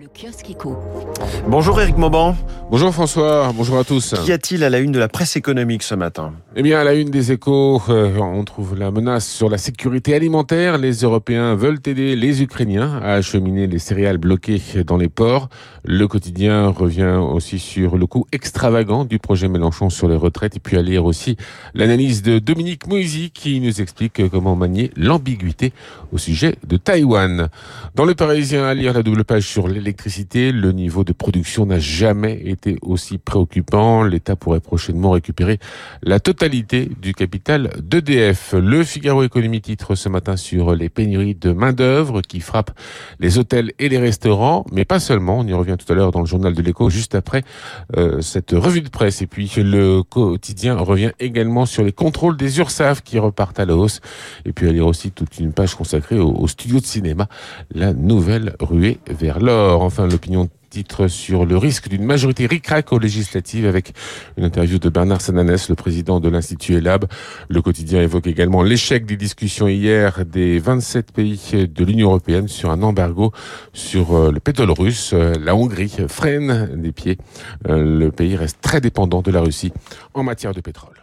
Le kiosque éco. Bonjour Eric Mauban. Bonjour François, bonjour à tous. Qu'y a-t-il à la une de la presse économique ce matin? Eh bien, à la une des échos, euh, on trouve la menace sur la sécurité alimentaire. Les Européens veulent aider les Ukrainiens à acheminer les céréales bloquées dans les ports. Le quotidien revient aussi sur le coût extravagant du projet Mélenchon sur les retraites et puis à lire aussi l'analyse de Dominique Moisy qui nous explique comment manier l'ambiguïté au sujet de Taïwan. Dans le Parisien, à lire la double page sur l'électricité le niveau de production n'a jamais été aussi préoccupant. L'État pourrait prochainement récupérer la totalité du capital d'EDF. Le Figaro Économie titre ce matin sur les pénuries de main-d'œuvre qui frappent les hôtels et les restaurants, mais pas seulement. On y revient tout à l'heure dans le journal de l'écho, juste après euh, cette revue de presse. Et puis le quotidien revient également sur les contrôles des URSAF qui repartent à la hausse. Et puis à lire aussi toute une page consacrée au, au studio de cinéma, la nouvelle ruée vers l'or. Enfin, l'opinion titre sur le risque d'une majorité ric-rac aux législatives avec une interview de Bernard Sananès, le président de l'Institut ELAB. Le quotidien évoque également l'échec des discussions hier des 27 pays de l'Union européenne sur un embargo sur euh, le pétrole russe. La Hongrie freine des pieds. Euh, le pays reste très dépendant de la Russie en matière de pétrole.